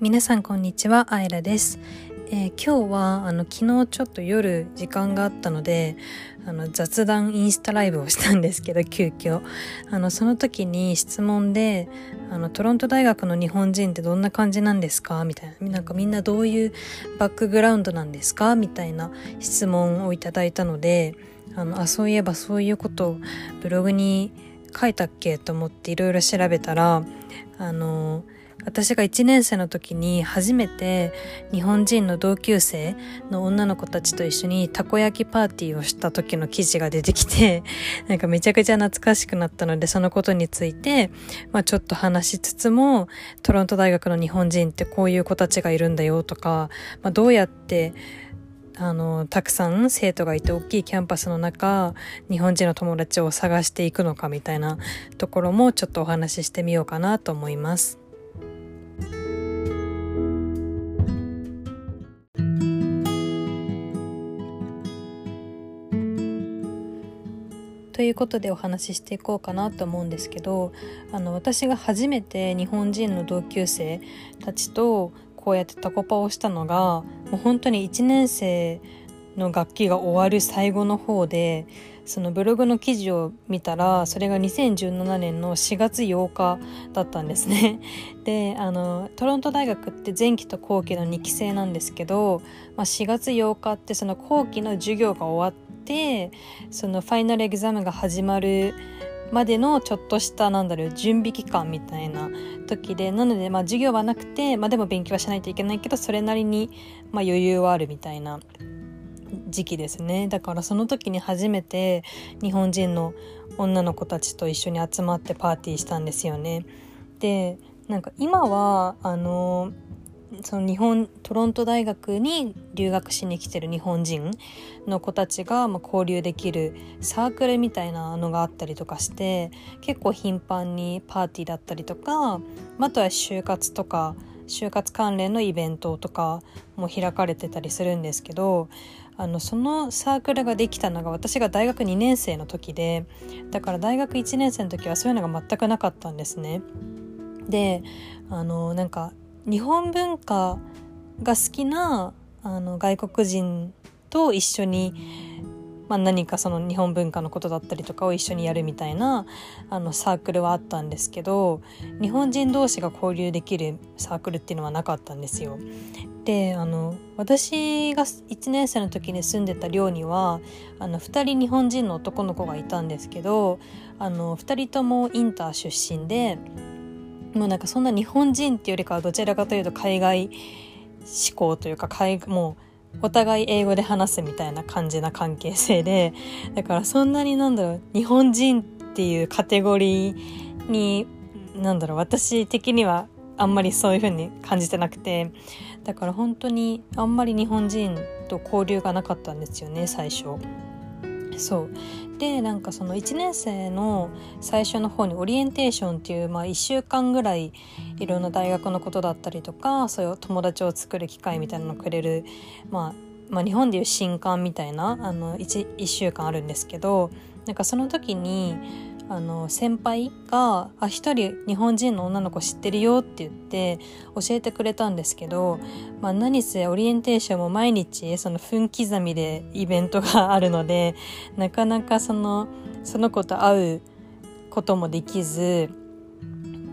皆さんこんにちは、あいらです。えー、今日はあの昨日ちょっと夜時間があったのであの雑談インスタライブをしたんですけど急遽。あのその時に質問であのトロント大学の日本人ってどんな感じなんですか？みたいな。なんかみんなどういうバックグラウンドなんですか？みたいな質問をいただいたのであのあそういえばそういうことをブログに書いたっけ？と思っていろいろ調べたらあの私が1年生の時に初めて日本人の同級生の女の子たちと一緒にたこ焼きパーティーをした時の記事が出てきて、なんかめちゃくちゃ懐かしくなったので、そのことについて、まあちょっと話しつつも、トロント大学の日本人ってこういう子たちがいるんだよとか、まあどうやってあの、たくさん生徒がいて大きいキャンパスの中、日本人の友達を探していくのかみたいなところもちょっとお話ししてみようかなと思います。ということでお話ししていこうかなと思うんですけどあの私が初めて日本人の同級生たちとこうやってタコパをしたのがもう本当に1年生の楽器が終わる最後の方でそのブログの記事を見たらそれが2017年の4月8日だったんですね。であのトロント大学って前期と後期の2期生なんですけど、まあ、4月8日ってその後期の授業が終わってそのファイナルエグザムが始まるまでのちょっとしたなんだろう準備期間みたいな時でなのでまあ授業はなくて、まあ、でも勉強はしないといけないけどそれなりにまあ余裕はあるみたいな時期ですねだからその時に初めて日本人の女の子たちと一緒に集まってパーティーしたんですよね。でなんか今はあのその日本トロント大学に留学しに来てる日本人の子たちが、まあ、交流できるサークルみたいなのがあったりとかして結構頻繁にパーティーだったりとかあとは就活とか就活関連のイベントとかも開かれてたりするんですけどあのそのサークルができたのが私が大学2年生の時でだから大学1年生の時はそういうのが全くなかったんですね。であのなんか日本文化が好きなあの外国人と一緒に、まあ、何かその日本文化のことだったりとかを一緒にやるみたいなあのサークルはあったんですけど日本人同士が交流できるサークルっていうのはなかったんですよ。であの私が1年生の時に住んでた寮にはあの2人日本人の男の子がいたんですけどあの2人ともインター出身でもうなんかそんな日本人っていうよりかはどちらかというと海外志向というか海もうお互い英語で話すみたいな感じな関係性でだからそんなになんだろう日本人っていうカテゴリーになんだろう私的にはあんまりそういう風に感じてなくてだから本当にあんまり日本人と交流がなかったんですよね最初。そう。でなんかその1年生の最初の方にオリエンテーションっていう、まあ、1週間ぐらいいろんな大学のことだったりとかそういう友達を作る機会みたいなのをくれる、まあ、まあ日本でいう新刊みたいなあの 1, 1週間あるんですけどなんかその時にあの先輩が「あ一人日本人の女の子知ってるよ」って言って教えてくれたんですけど、まあ、何せオリエンテーションも毎日その分刻みでイベントがあるのでなかなかそのその子と会うこともできず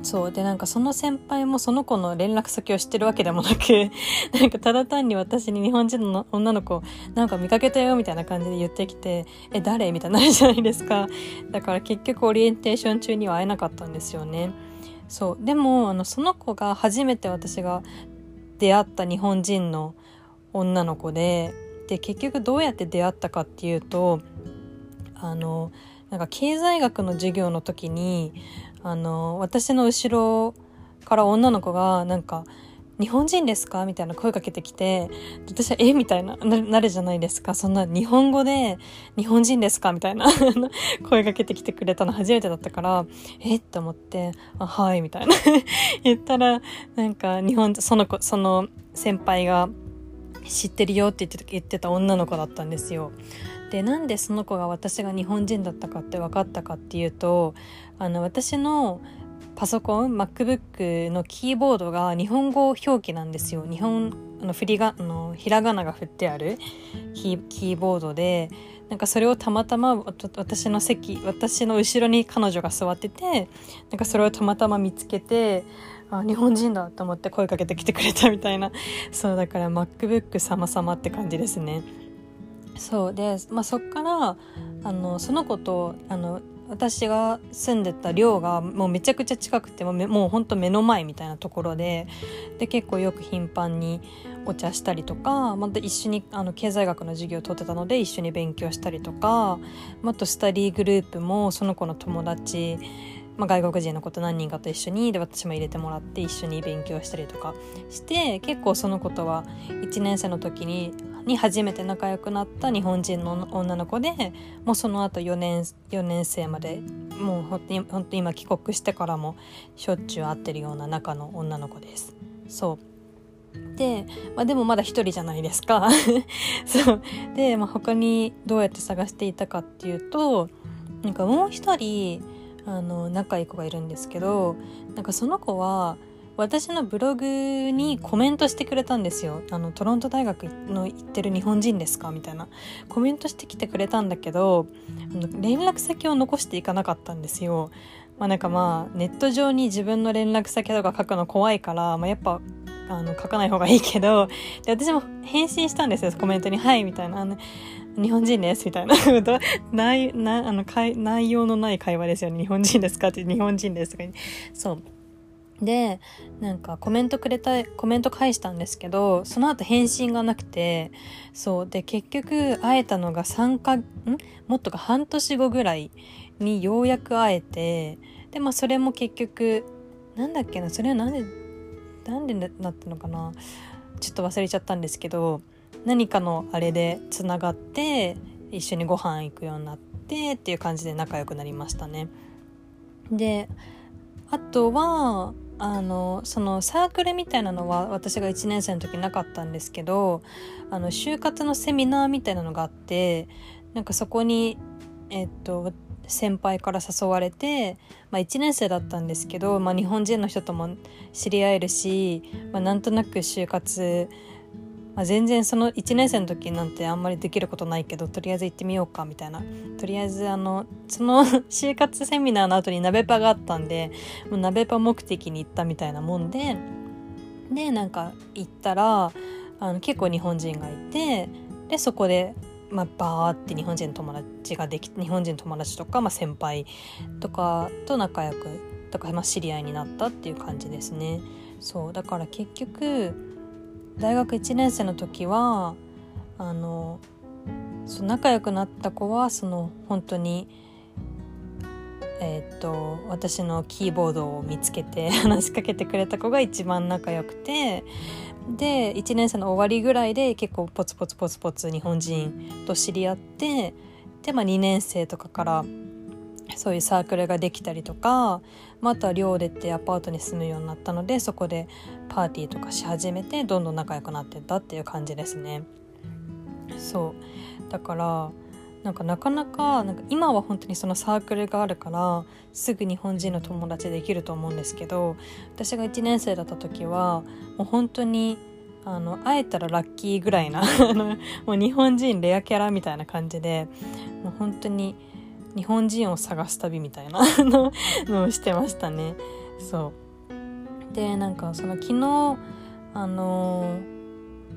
そう。でなんかその先輩もその子の連絡先を知ってるわけでもなく なんかただ単に私に日本人の女の子なんか見かけたよみたいな感じで言ってきてえ誰？みたいになるじゃないですか。だから結局オリエンテーション中には会えなかったんですよね。そう。でもあのその子が初めて私が出会った日本人の女の子でで結局どうやって出会ったかっていうとあのなんか経済学の授業の時にあの私の後ろから女の子がなんか「日本人ですか?」みたいな声かけてきて私は「えみたいななるじゃないですかそんな日本語で「日本人ですか?」みたいな 声かけてきてくれたの初めてだったから「え？っ?」て思って「あはい」みたいな 言ったらなんか日本その子その先輩が知ってるよって言って言ってた女の子だったんですよ。でなんでその子が私が日本人だったかって分かったかっていうとあの私のパソコン MacBook のキーボードが日本語表記なんですよ。日本あの振りがあのひらがなが振ってあるキーボードで。なんかそれをたまたま私の席私の後ろに彼女が座っててなんかそれをたまたま見つけてあ日本人だと思って声かけてきてくれたみたいな。そうだから MacBook 様々って感じですね。そうで、まあ、そっからあのその子とあの私が住んでた寮がもうめちゃくちゃ近くてもうもうほんと目の前みたいなところでで結構よく頻繁にお茶したりとかまた一緒にあの経済学の授業を取ってたので一緒に勉強したりとかあとスタディーグループもその子の友達まあ、外国人の子と何人かと一緒にで私も入れてもらって一緒に勉強したりとかして結構その子とは1年生の時にに初めて仲良くなった日本人の女の子でもうその後4年 ,4 年生までもう本当に今帰国してからもしょっちゅう会ってるような仲の女の子です。そう。で、まあ、でもまだ一人じゃないですか。そう。で、まあ、他にどうやって探していたかっていうとなんかもう一人あの仲いい子がいるんですけどなんかその子は私のブログにコメントしてくれたんですよ。あの、トロント大学の行ってる日本人ですか？みたいな。コメントしてきてくれたんだけど、連絡先を残していかなかったんですよ。まあなんかまあ、ネット上に自分の連絡先とか書くの怖いから、まあやっぱ、あの、書かない方がいいけど、で、私も返信したんですよ、コメントに。はい、みたいな。あの日本人ですみたいな内 なあの内容のない会話ですよね日本人ですか？って日本人ですとかそうでなんかコメントくれたコメント返したんですけどその後返信がなくてそうで結局会えたのが3かん？もっとか半年後ぐらいにようやく会えてでまあそれも結局なんだっけなそれはなんでなんでなったのかなちょっと忘れちゃったんですけど何かのあれでつながって一緒にご飯行くようになってっていう感じで仲良くなりましたね。であとはあのそのサークルみたいなのは私が1年生の時なかったんですけどあの就活のセミナーみたいなのがあってなんかそこにえっと先輩から誘われて、まあ、1年生だったんですけど、まあ、日本人の人とも知り合えるし、まあ、なんとなく就活まあ、全然その1年生の時なんてあんまりできることないけどとりあえず行ってみようかみたいな。とりあえずあのその 就活セミナーの後に鍋パがあったんでもう鍋パ目的に行ったみたいなもんででなんか行ったらあの結構日本人がいてでそこでまあ、バーって日本人の友達ができ日本人の友達とか、まあ、先輩とかと仲良くとか、まあ、知り合いになったっていう感じですね。そうだから結局大学1年生の時はあのそ仲良くなった子はその本当にえー、っと私のキーボードを見つけて 話しかけてくれた子が一番仲良くてで1年生の終わりぐらいで結構ポツポツポツポツ日本人と知り合ってで、まあ、2年生とかからそういうサークルができたりとか、まあ、あとは寮出てアパートに住むようになったのでそこでパーティーとかし始めてどんどん仲良くなってったっていう感じですね。そうだからなんかなかなかなんか今は本当にそのサークルがあるからすぐ日本人の友達できると思うんですけど私が1年生だった時はもう本当にあの会えたらラッキーぐらいな もう日本人レアキャラみたいな感じでもう本当に日本人を探す旅みたいな のをしてましたね。そうでなんかその昨日あの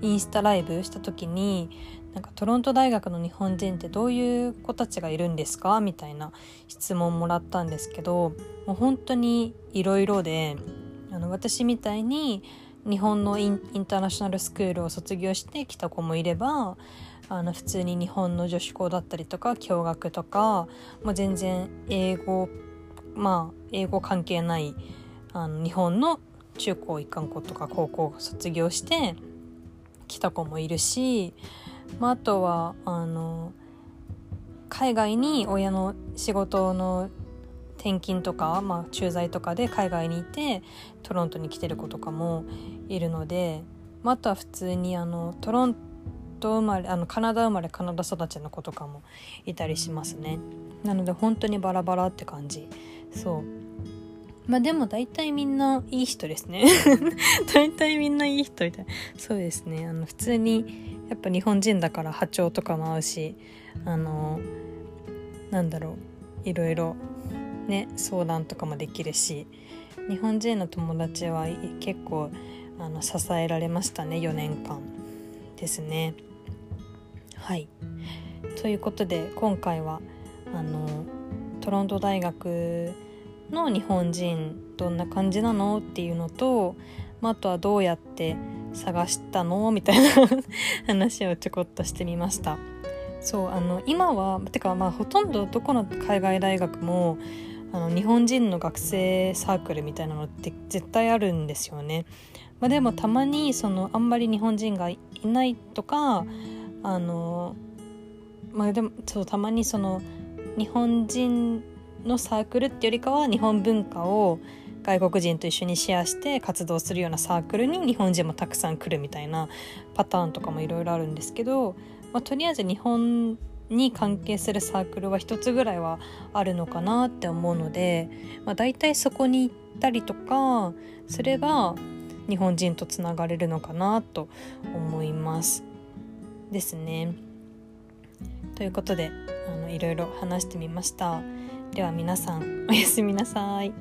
インスタライブした時になんかトロント大学の日本人ってどういう子たちがいるんですか？みたいな質問もらったんですけどもう本当にいろいろであの私みたいに日本のインターナショナルスクールを卒業してきた子もいればあの普通に日本の女子校だったりとか共学とかもう全然英語まあ英語関係ないあの日本の中高一貫校とか高校卒業して来た子もいるし、まあ、あとはあの海外に親の仕事の転勤とか、まあ、駐在とかで海外にいてトロントに来てる子とかもいるので、まあ、あとは普通にあのトロント生まれあのカナダ生まれカナダ育ちの子とかもいたりしますね。なので本当にバラバラって感じ。そう。まあでも大体みんないい人ですね。大体みんないい人みたい。そうですね。あの普通にやっぱ日本人だから波長とかも合うしあのなんだろう。いろいろね相談とかもできるし日本人の友達は結構あの支えられましたね4年間ですね。はい。ということで今回はあのトロント大学の日本人どんな感じなのっていうのと、まあ、あとはどうやって探したの？みたいな話をちょこっとしてみました。そうあの今はてかまあほとんどどこの海外大学もあの日本人の学生サークルみたいなのって絶対あるんですよね、まあ、でもたまにそのあんまり日本人がいないとかあのまあでもそうたまにその日本人のサークルってよりかは日本文化を外国人と一緒にシェアして活動するようなサークルに日本人もたくさん来るみたいなパターンとかもいろいろあるんですけど、まあ、とりあえず日本に関係するサークルは一つぐらいはあるのかなって思うので、まあ、大体そこに行ったりとかすれば日本人とつながれるのかなと思います。ですね。ということであのいろいろ話してみました。では皆さんおやすみなさい。